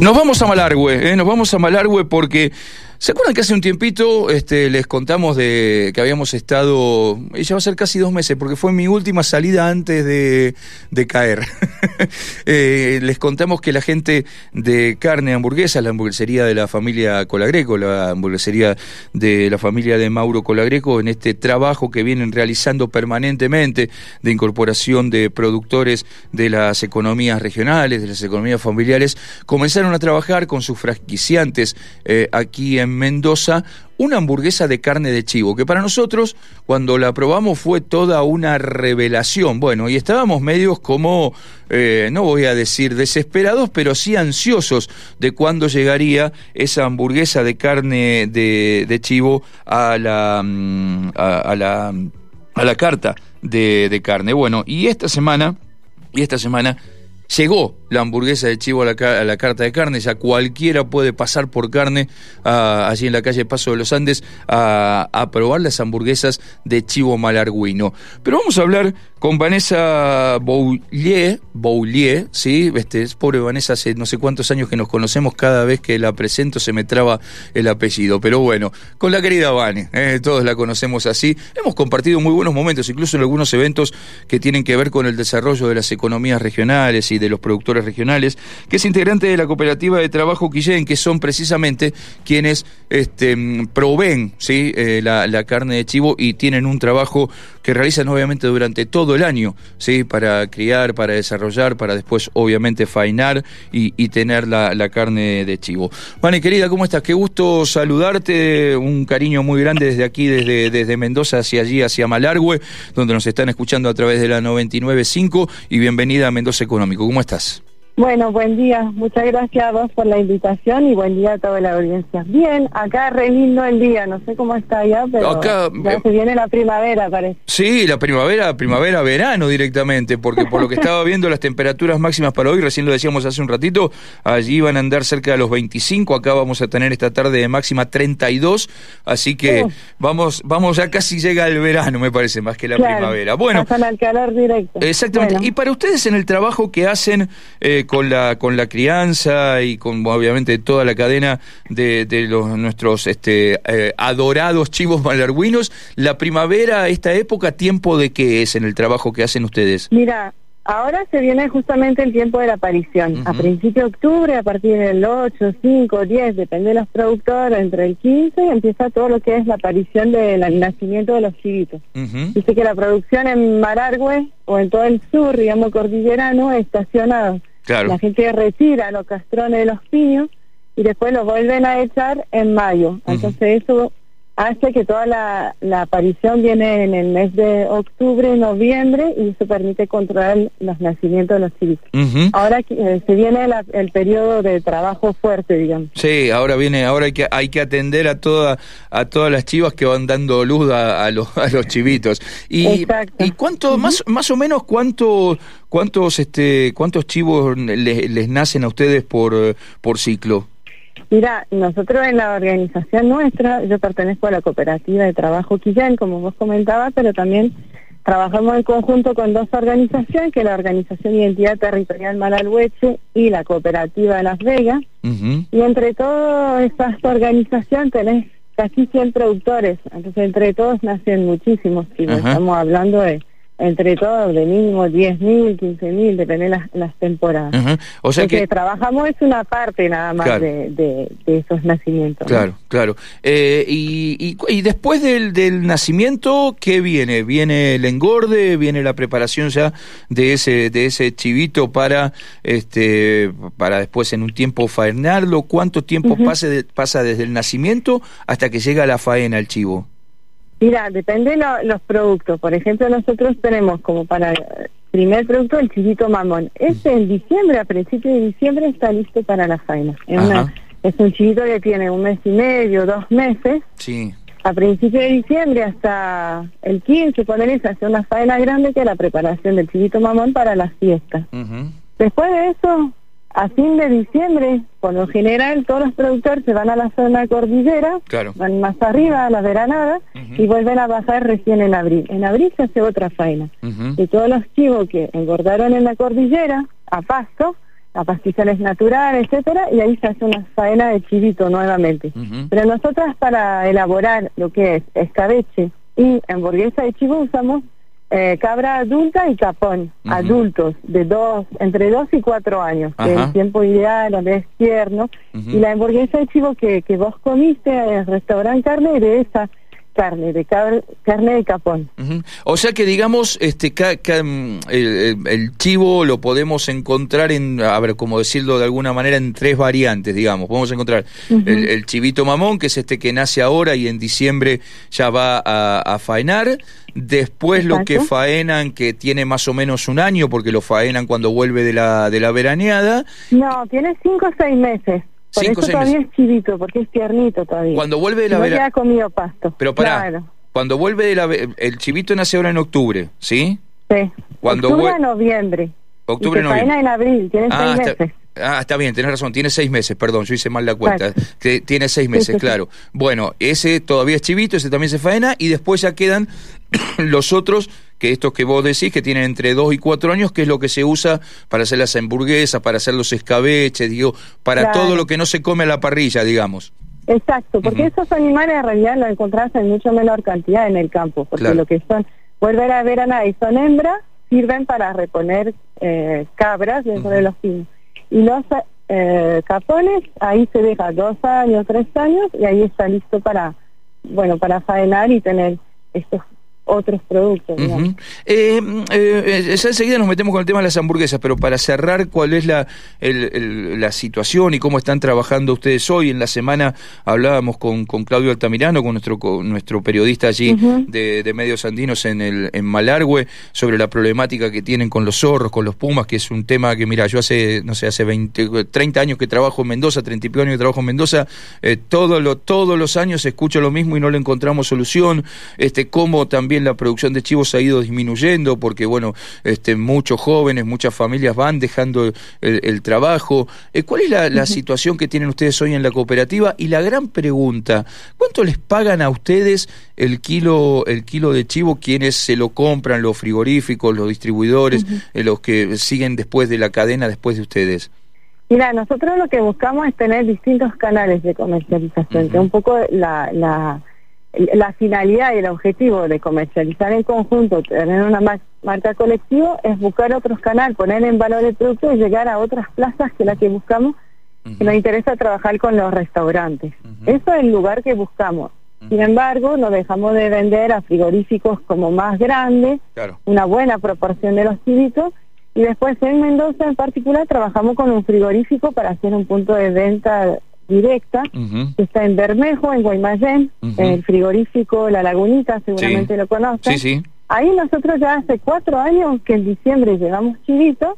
Nos vamos a Malargüe, ¿eh? nos vamos a Malargüe porque ¿Se acuerdan que hace un tiempito este, les contamos de que habíamos estado, ya va a ser casi dos meses, porque fue mi última salida antes de, caer. Eh, les contamos que la gente de carne hamburguesa, la hamburguesería de la familia Colagreco, la hamburguesería de la familia de Mauro Colagreco, en este trabajo que vienen realizando permanentemente de incorporación de productores de las economías regionales, de las economías familiares, comenzaron a trabajar con sus franquiciantes eh, aquí en Mendoza una hamburguesa de carne de chivo, que para nosotros cuando la probamos fue toda una revelación. Bueno, y estábamos medios como, eh, no voy a decir desesperados, pero sí ansiosos de cuándo llegaría esa hamburguesa de carne de, chivo a la, mm, a, la, a la carta de, de carne. Bueno, y esta semana, y esta semana llegó la hamburguesa de chivo a la, carta de carne, ya cualquiera puede pasar por carne allí en la calle Paso de los Andes a, probar las hamburguesas de chivo malarguino. Pero vamos a hablar con Vanessa Boulier, Boulier, ¿sí? Este, pobre Vanessa, hace no sé cuántos años que nos conocemos, cada vez que la presento se me traba el apellido, pero bueno, con la querida Vane, ¿eh? todos la conocemos así, hemos compartido muy buenos momentos, incluso en algunos eventos que tienen que ver con el desarrollo de las economías regionales y de los productores regionales, que es integrante de la cooperativa de trabajo Quillén, que son precisamente quienes este, proveen ¿sí? Eh, la, carne de chivo y tienen un trabajo que realizan obviamente durante todo el año, ¿sí? para criar, para desarrollar, para después obviamente fainar y, tener la, carne de chivo. Vane, querida, ¿cómo estás? Qué gusto saludarte, un cariño muy grande desde aquí, desde, desde Mendoza hacia allí, hacia Malargüe, donde nos están escuchando a través de la 99.5 y bienvenida a Mendoza Económico. ¿Cómo estás? Bueno, buen día. Muchas gracias a vos por la invitación y buen día a toda la audiencia. Bien, acá re lindo el día. No sé cómo está allá, pero acá, ya eh, se viene la primavera, parece. Sí, la primavera, primavera, verano directamente, porque por lo que estaba viendo las temperaturas máximas para hoy, recién lo decíamos hace un ratito, allí van a andar cerca de los 25, acá vamos a tener esta tarde de máxima 32, así que vamos vamos ya casi llega el verano, me parece, más que la primavera. Bueno, pasan al calor directo. Exactamente. Y para ustedes en el trabajo que hacen eh, con la con la crianza y con obviamente toda la cadena de, los nuestros este, eh, adorados chivos malarguinos, la primavera, esta época, tiempo de qué es en el trabajo que hacen ustedes? Mira, Ahora se viene justamente el tiempo de la aparición. A principio de octubre, a partir del 8, 5, 10, depende de los productores, entre el 15 empieza todo lo que es la aparición del nacimiento de los chivitos. Dice que la producción en Marargüe o en todo el sur, digamos cordillerano, es La gente retira los castrones de los piños y después los vuelven a echar en mayo. Entonces eso hace que toda la, aparición viene en el mes de octubre, noviembre y eso permite controlar los nacimientos de los chivitos. Ahora eh, se viene el periodo de trabajo fuerte, digamos. Sí, ahora viene, ahora hay que hay que atender a toda a todas las chivas que van dando luz a, los a los chivitos. Y, y cuánto más más o menos cuánto cuántos este cuántos chivos les, les nacen a ustedes por por ciclo. Mira, nosotros en la organización nuestra, yo pertenezco a la cooperativa de trabajo Quillén, como vos comentabas, pero también trabajamos en conjunto con dos organizaciones, que es la Organización Identidad Territorial Malalhueche y la Cooperativa de Las Vegas. Y entre todas estas organizaciones tenés casi 100 productores, entonces entre todos nacen muchísimos chivos, estamos hablando de entre todos de mínimo 10.000, 15.000, depende las, las temporadas. O sea que... trabajamos es una parte nada más de, de, esos nacimientos. Claro, claro. Eh, y, y, después del, del nacimiento, ¿qué viene? ¿Viene el engorde? ¿Viene la preparación ya de ese, de ese chivito para, este, para después en un tiempo faenarlo? ¿Cuánto tiempo pase pasa desde el nacimiento hasta que llega la faena el chivo? Mira, depende de los productos. Por ejemplo, nosotros tenemos como para el primer producto el chiquito mamón. Este en diciembre, a principios de diciembre, está listo para la faena. Es, es un chiquito que tiene un mes y medio, dos meses. Sí. A principios de diciembre hasta el 15, poner se hace una faena grande que es la preparación del chiquito mamón para la fiesta. Después de eso, a fin de diciembre, por lo general, todos los productores se van a la zona cordillera, van más arriba a las veranadas y vuelven a bajar recién en abril. En abril se hace otra faena. Y todos los chivos que engordaron en la cordillera, a pasto, a pastizales naturales, etcétera, y ahí se hace una faena de chivito nuevamente. Pero nosotras para elaborar lo que es escabeche y hamburguesa de chivo usamos eh, cabra adulta y capón, adultos, de dos, entre dos y cuatro años, que es el tiempo ideal, donde es tierno. Y la hamburguesa de chivo que, que vos comiste en el restaurante carne, de esa carne, de carne de capón. O sea que digamos, este, mm, el, chivo lo podemos encontrar en, a ver, como decirlo de alguna manera, en tres variantes, digamos. Podemos encontrar el, chivito mamón, que es este que nace ahora y en diciembre ya va a, faenar. Después lo que faenan, que tiene más o menos un año, porque lo faenan cuando vuelve de la, de la veraneada. No, tiene cinco o seis meses. Por eso todavía es chivito, porque es tiernito todavía. Cuando vuelve de la no ha comido pasto. Pero para cuando vuelve de la... El chivito nace ahora en octubre, ¿sí? Sí. Cuando octubre a noviembre. Octubre, noviembre. en abril, tiene ah, seis meses. Ah, está bien, tenés razón, tiene seis meses, perdón, yo hice mal la cuenta. tiene seis meses, claro. Bueno, ese todavía es chivito, ese también se faena, y después ya quedan los otros, que estos que vos decís, que tienen entre dos y cuatro años, que es lo que se usa para hacer las hamburguesas, para hacer los escabeches, digo, para todo lo que no se come a la parrilla, digamos. Exacto, porque esos animales en realidad los encontrás en mucho menor cantidad en el campo, porque lo que son, volver a ver a nadie, son hembras, sirven para reponer eh, cabras dentro de los pinos. Y los eh, capones, ahí se deja dos años, tres años, y ahí está listo para, bueno, para faenar y tener estos otros productos. eh, eh, enseguida nos metemos con el tema de las hamburguesas, pero para cerrar, ¿cuál es la, la situación y cómo están trabajando ustedes hoy? En la semana hablábamos con, con Claudio Altamirano, con nuestro, nuestro periodista allí de, de, Medios Andinos en, el, en Malargüe, sobre la problemática que tienen con los zorros, con los pumas, que es un tema que, mira, yo hace, no sé, hace 20, 30 años que trabajo en Mendoza, 30 y pico años que trabajo en Mendoza, eh, todo lo, todos los años escucho lo mismo y no le encontramos solución, este, cómo también la producción de chivos ha ido disminuyendo porque, bueno, este, muchos jóvenes, muchas familias van dejando el, trabajo. Eh, ¿Cuál es la, situación que tienen ustedes hoy en la cooperativa? Y la gran pregunta, ¿cuánto les pagan a ustedes el kilo, el kilo de chivo quienes se lo compran, los frigoríficos, los distribuidores, eh, los que siguen después de la cadena, después de ustedes? Mira, nosotros lo que buscamos es tener distintos canales de comercialización, que un poco la, la la finalidad y el objetivo de comercializar en conjunto, tener una marca colectiva, es buscar otros canales, poner en valor el producto y llegar a otras plazas que la que buscamos, que nos interesa trabajar con los restaurantes. Eso es el lugar que buscamos. Sin embargo, no dejamos de vender a frigoríficos como más grandes, una buena proporción de los chivitos, y después en Mendoza en particular trabajamos con un frigorífico para hacer un punto de venta directa, que está en Bermejo, en Guaymallén, en el frigorífico La Lagunita, seguramente lo conocen. Ahí nosotros ya hace cuatro años que en diciembre llevamos chivito,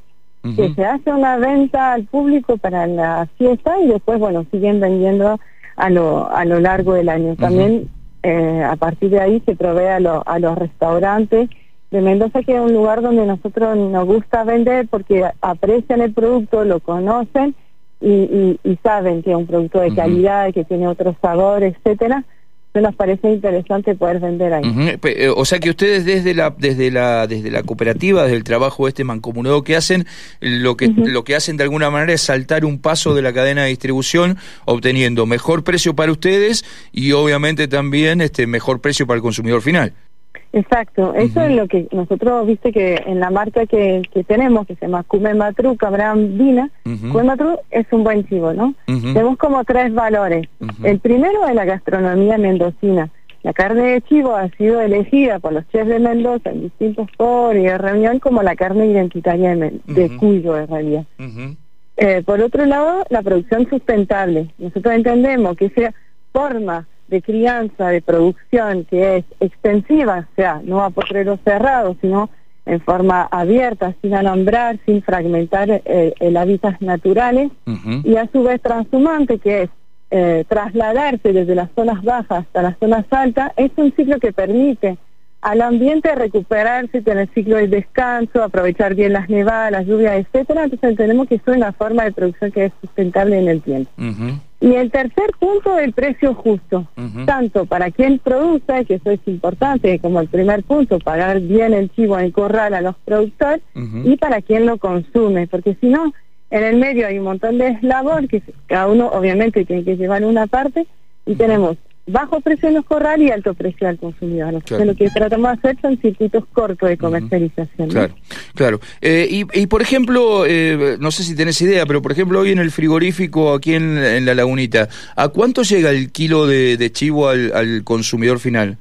que se hace una venta al público para la fiesta y después, bueno, siguen vendiendo a lo, a lo largo del año. También eh, a partir de ahí se provee a, a los restaurantes de Mendoza, que es un lugar donde nosotros nos gusta vender porque aprecian el producto, lo conocen y, y, saben que es un producto de calidad, que tiene otro sabor, etcétera, nos parece interesante poder vender ahí. Eh, o sea que ustedes desde la desde la desde la cooperativa, desde el trabajo este mancomunado que hacen, lo que lo que hacen de alguna manera es saltar un paso de la cadena de distribución, obteniendo mejor precio para ustedes y obviamente también este mejor precio para el consumidor final. Exacto, eso es lo que nosotros, viste que en la marca que, que tenemos, que se llama Matru, Cabran Vina, Matru es un buen chivo, ¿no? Tenemos como tres valores. El primero es la gastronomía mendocina. La carne de chivo ha sido elegida por los chefs de Mendoza en distintos foros y de reunión como la carne identitaria de, Cuyo, en realidad. Eh, por otro lado, la producción sustentable. Nosotros entendemos que esa forma de crianza, de producción que es extensiva, o sea, no a potreros cerrados, sino en forma abierta, sin alambrar, sin fragmentar eh, el hábitat naturales, y a su vez transhumante, que es eh, trasladarse desde las zonas bajas hasta las zonas altas, es un ciclo que permite al ambiente recuperarse, tener ciclo de descanso, aprovechar bien las nevadas, las lluvias, etcétera. Entonces tenemos que es una forma de producción que es sustentable en el tiempo. Y el tercer punto, el precio justo, tanto para quien produce, que eso es importante, como el primer punto, pagar bien el chivo en corral a los productores, y para quien lo consume, porque si no, En el medio hay un montón de eslabón que cada uno obviamente tiene que llevar una parte y tenemos bajo precio en los corrales y alto precio al consumidor. Entonces lo que tratamos de hacer son circuitos cortos de comercialización. Claro, claro. Eh, y, por ejemplo, eh, no sé si tenés idea, pero por ejemplo hoy en el frigorífico aquí en, la lagunita, ¿a cuánto llega el kilo de, chivo al consumidor final?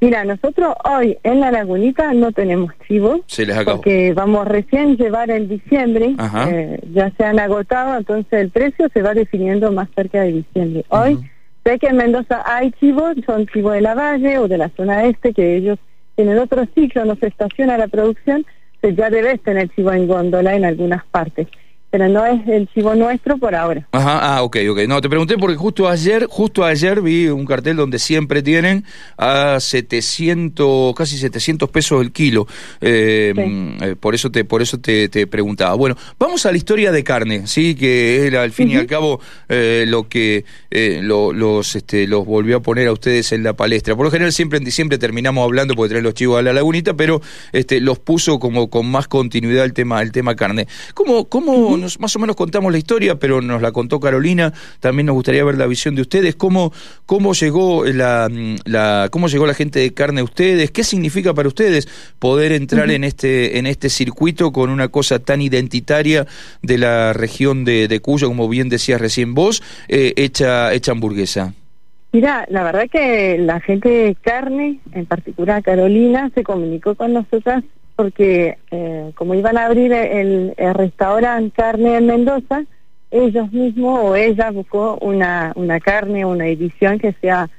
Mira, nosotros hoy en la lagunita no tenemos chivo, se les acabó. porque vamos recién llevar en diciembre, eh, ya se han agotado, entonces el precio se va definiendo más cerca de diciembre. Hoy sé que en Mendoza hay chivos, son chivos de la Valle o de la zona este, que ellos tienen otro ciclo, no se estaciona la producción, se ya debes tener chivo en góndola en algunas partes pero no es el chivo nuestro por ahora. Ajá, ah, ok, ok. No, te pregunté porque justo ayer, justo ayer vi un cartel donde siempre tienen a 700, casi 700 pesos el kilo. Eh, eh, por eso te, por eso te, preguntaba. Bueno, vamos a la historia de carne, sí, que era al fin y al cabo eh, lo que los, este, los volvió a poner a ustedes en la palestra. Por lo general siempre en diciembre terminamos hablando porque traen los chivos a la lagunita, pero este, los puso como con más continuidad el tema, el tema carne. ¿Cómo, cómo más o menos contamos la historia, pero nos la contó Carolina. También nos gustaría ver la visión de ustedes. ¿Cómo, cómo, llegó, la, la, cómo llegó la gente de carne a ustedes? ¿Qué significa para ustedes poder entrar en, este, en este circuito con una cosa tan identitaria de la región de, de Cuyo, como bien decías recién vos, eh, hecha, hecha hamburguesa? Mira, la verdad que la gente de carne, en particular Carolina, se comunicó con nosotras porque eh, como iban a abrir el, restaurante carne en Mendoza, ellos mismos o ella buscó una, una carne, una edición que sea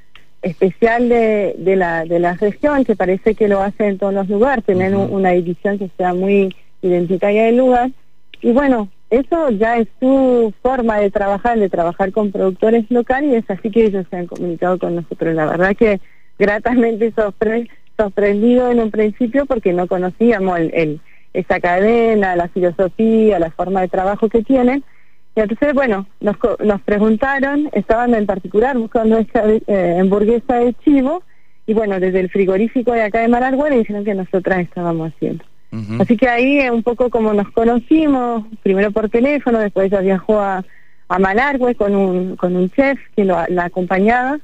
especial de, de, la, de la región, que parece que lo hace en todos los lugares, tener una edición que sea muy identitaria del lugar. Y bueno, eso ya es su forma de trabajar, de trabajar con productores locales, y es así que ellos se han comunicado con nosotros. La verdad que gratamente sorprende sorprendido en un principio porque no conocíamos el, esa cadena, la filosofía, la forma de trabajo que tienen. Y entonces, bueno, nos, nos preguntaron, estaban en particular buscando esta eh, hamburguesa de chivo, y bueno, desde el frigorífico de acá de Maragüe le dijeron que nosotras estábamos haciendo. Así que ahí un poco como nos conocimos, primero por teléfono, después ella viajó a, a Malargüe con un, con un chef que lo, la acompañaba,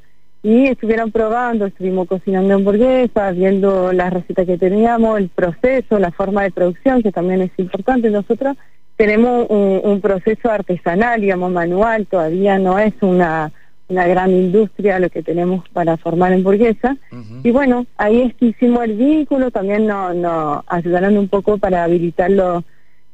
y estuvieron probando, estuvimos cocinando hamburguesas, viendo la receta que teníamos, el proceso, la forma de producción, que también es importante. Nosotros tenemos un, proceso artesanal, digamos, manual, todavía no es una, una gran industria lo que tenemos para formar hamburguesas. Y bueno, ahí es que hicimos el vínculo, también nos no ayudaron un poco para habilitarlo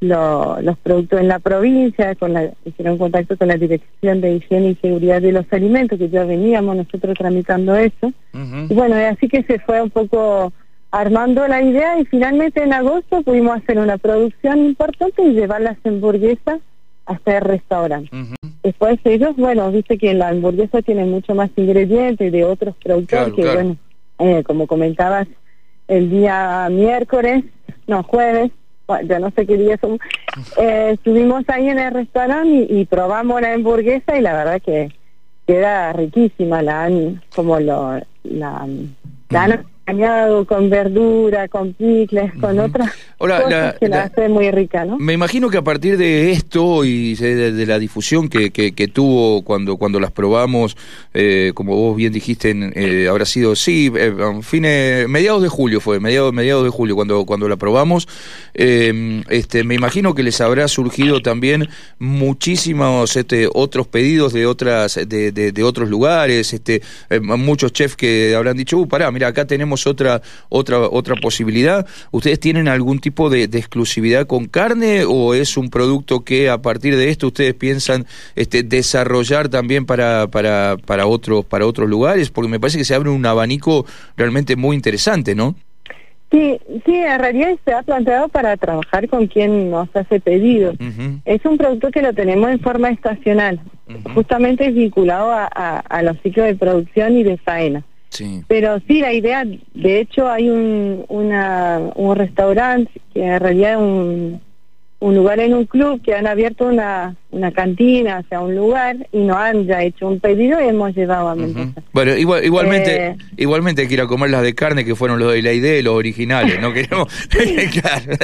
los productos en la provincia, con la, hicieron contacto con la Dirección de Higiene y Seguridad de los Alimentos, que ya veníamos nosotros tramitando eso. Y bueno, así que se fue un poco armando la idea y finalmente en agosto pudimos hacer una producción importante y llevar las hamburguesas hasta el restaurante. Después ellos, bueno, viste que la hamburguesa tiene mucho más ingredientes de otros productos que, bueno, eh, como comentabas, el día miércoles, no, jueves, ya no sé qué día son, eh, estuvimos ahí en el restaurante y, probamos la hamburguesa y la verdad que queda riquísima, la como lo, la, la con verdura, con picles, con otras cosas que la, hace muy rica, ¿no? Me imagino que a partir de esto y de, la difusión que, que, tuvo cuando cuando las probamos, eh, como vos bien dijiste, eh, habrá sido, sí, eh, fines, mediados de julio fue, mediados, mediados de julio cuando, cuando la probamos, eh, este, me imagino que les habrá surgido también muchísimos este, otros pedidos de otras de, de, otros lugares, este, muchos chefs que habrán dicho, uh, pará, mira, acá tenemos otra, otra, otra posibilidad. ¿Ustedes tienen algún tipo de, exclusividad con carne o es un producto que a partir de esto ustedes piensan este, desarrollar también para, para, para, otros, para otros lugares? Porque me parece que se abre un abanico realmente muy interesante, ¿no? Sí, sí, en realidad se ha planteado para trabajar con quien nos hace pedidos. Es un producto que lo tenemos en forma estacional, justamente es vinculado a, a, los ciclos de producción y de faena. Pero sí, la idea, de hecho hay un, una, un restaurante que en realidad es un, un lugar en un club que han abierto una, una cantina, o sea, un lugar, y nos han ya hecho un pedido y hemos llevado a Mendoza. Bueno, igual, igualmente, eh, igualmente hay que ir a comer las de carne que fueron los de la idea, los originales, ¿no? Queremos, claro.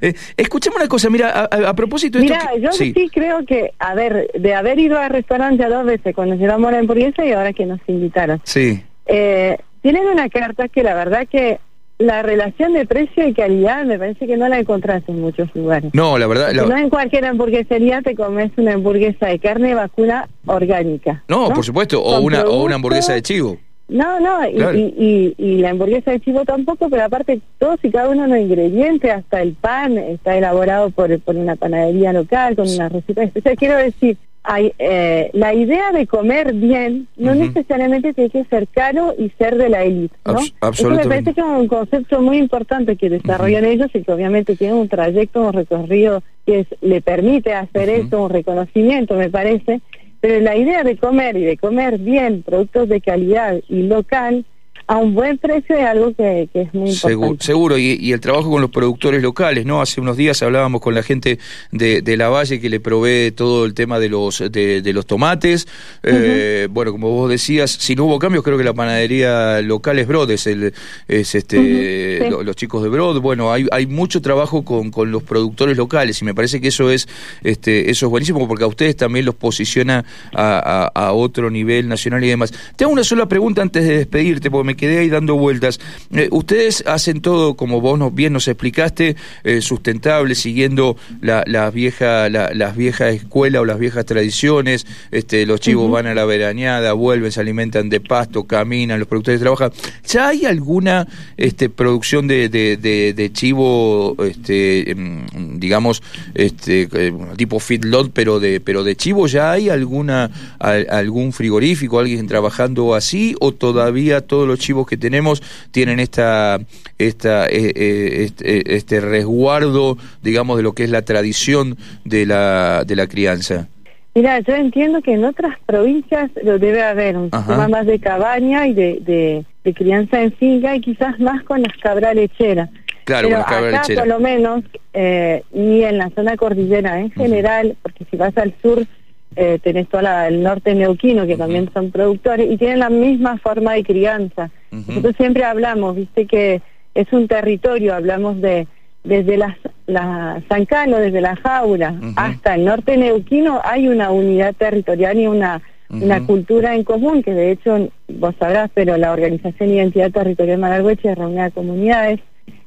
Eh, escuchame una cosa, mira, a, propósito de Mira, yo sí. creo que, a ver, de haber ido al restaurante dos veces cuando llevamos la hamburguesa y ahora que nos invitaron. Sí. Eh, tienen una carta que la verdad que la relación de precio y calidad me parece que no la encontrás en muchos lugares. No, la verdad. No en cualquier hamburguesería te comes una hamburguesa de carne vacuna orgánica. No, por supuesto, o una, o una hamburguesa de chivo. No, no, y, y, la hamburguesa de chivo tampoco, pero aparte todos y cada uno de los ingredientes, hasta el pan, está elaborado por, por una panadería local, con una receta especial. Quiero decir, hay, eh, la idea de comer bien no necesariamente tiene que ser caro y ser de la élite, ¿no? Eso me parece que es un concepto muy importante que desarrollan ellos y que obviamente tienen un trayecto, un recorrido que le permite hacer esto, un reconocimiento, me parece. Pero la idea de comer y de comer bien, productos de calidad y local, a un buen precio es algo que, es muy importante. Seguro, y, el trabajo con los productores locales, ¿no? Hace unos días hablábamos con la gente de, de La Valle que le provee todo el tema de los de, los tomates. Eh, bueno, como vos decías, si no hubo cambios, creo que la panadería local es Brod, es, el, es este los chicos de Brod. Bueno, hay, hay mucho trabajo con, con los productores locales y me parece que eso es este eso es buenísimo porque a ustedes también los posiciona a, a, otro nivel nacional y demás. Te hago una sola pregunta antes de despedirte, porque me quedé ahí dando vueltas. Eh, ustedes hacen todo, como vos nos, bien nos explicaste, eh, sustentable, siguiendo la, la vieja, la, las viejas escuelas o las viejas tradiciones. Este, los chivos van a la veraneada, vuelven, se alimentan de pasto, caminan, los productores trabajan. ¿Ya hay alguna este, producción de, de, de, chivo, este, em, digamos, este, eh, tipo feedlot, pero de, pero de chivo? ¿Ya hay alguna, algún frigorífico, alguien trabajando así o todavía todos los chivos que tenemos tienen esta, esta, eh, eh, este, eh, este, resguardo, digamos, de lo que es la tradición de la, de la crianza? Mira, yo entiendo que en otras provincias lo debe haber un sistema más de cabaña y de, de, crianza en finca y quizás más con las cabras lecheras. Claro, Pero acá, por lo menos, y en la zona cordillera en general, porque si vas al sur eh, tenés todo el norte neuquino, que también son productores, y tienen la misma forma de crianza. Nosotros siempre hablamos, viste que es un territorio, hablamos de desde la, la San Carlos, desde la jaula, hasta el norte neuquino, hay una unidad territorial y una, una cultura en común, que de hecho vos sabrás, pero la Organización Identidad Territorial Malargüeche reúne a comunidades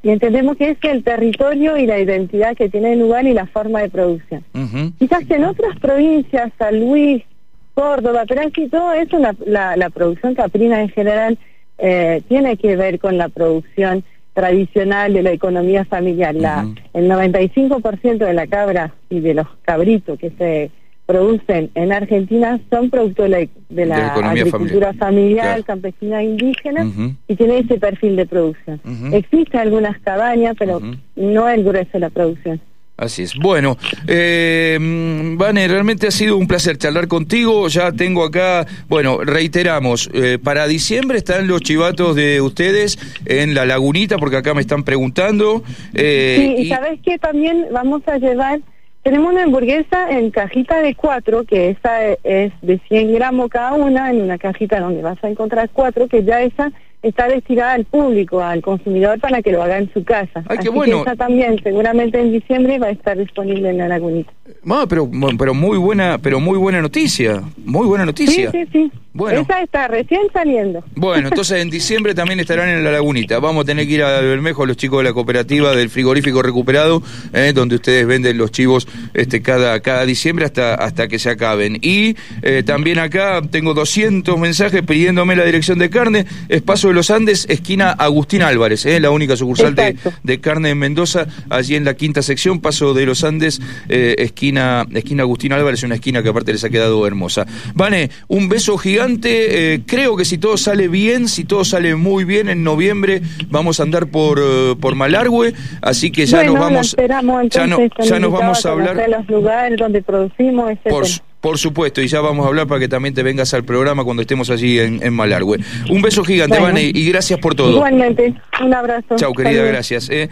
y entendemos que es el territorio y la identidad que tiene el lugar y la forma de producción. Quizás que en otras provincias, San Luis, Córdoba, pero así todo eso, la, la, producción caprina en general eh, tiene que ver con la producción tradicional de la economía familiar. la, el 95% de la cabra y de los cabritos que se producen en Argentina son producto de la, agricultura familiar, campesina indígena y tiene ese perfil de producción. Existen algunas cabañas, pero no el grueso de la producción. Así es. Bueno, eh, Vane, realmente ha sido un placer charlar contigo. Ya tengo acá, bueno, reiteramos, eh, para diciembre están los chivatos de ustedes en la lagunita, porque acá me están preguntando. Eh, sí, y, sabes que también vamos a llevar tenemos una hamburguesa en cajita de cuatro, que esa es de 100 gramos cada una, en una cajita donde vas a encontrar cuatro, que ya esa está destinada al público, al consumidor, para que lo haga en su casa. Ay, qué bueno. esa también, seguramente en diciembre va a estar disponible en la lagunita. Ah, pero, pero muy buena, pero muy buena noticia, muy buena noticia. Sí, sí, sí. Bueno. Esa está recién saliendo. Bueno, entonces en diciembre también estarán en la lagunita. Vamos a tener que ir a Bermejo, los chicos de la cooperativa del frigorífico recuperado, eh, donde ustedes venden los chivos este, cada, cada diciembre hasta, hasta que se acaben. Y eh, también acá tengo 200 mensajes pidiéndome la dirección de carne. Es Paso de los Andes, esquina Agustín Álvarez, eh, la única sucursal de, de, carne en Mendoza, allí en la quinta sección, Paso de los Andes, eh, esquina, esquina Agustín Álvarez, una esquina que aparte les ha quedado hermosa. Vane, un beso gigante eh, creo que si todo sale bien, si todo sale muy bien, en noviembre vamos a andar por, uh, por Malargüe, así que ya nos vamos. ya, no, ya nos vamos a hablar. De los lugares donde producimos, Por, por supuesto, y ya vamos a hablar para que también te vengas al programa cuando estemos allí en, en Malargüe. Un beso gigante, Vane, y gracias por todo. Igualmente, un abrazo. Chau, querida, gracias. Eh.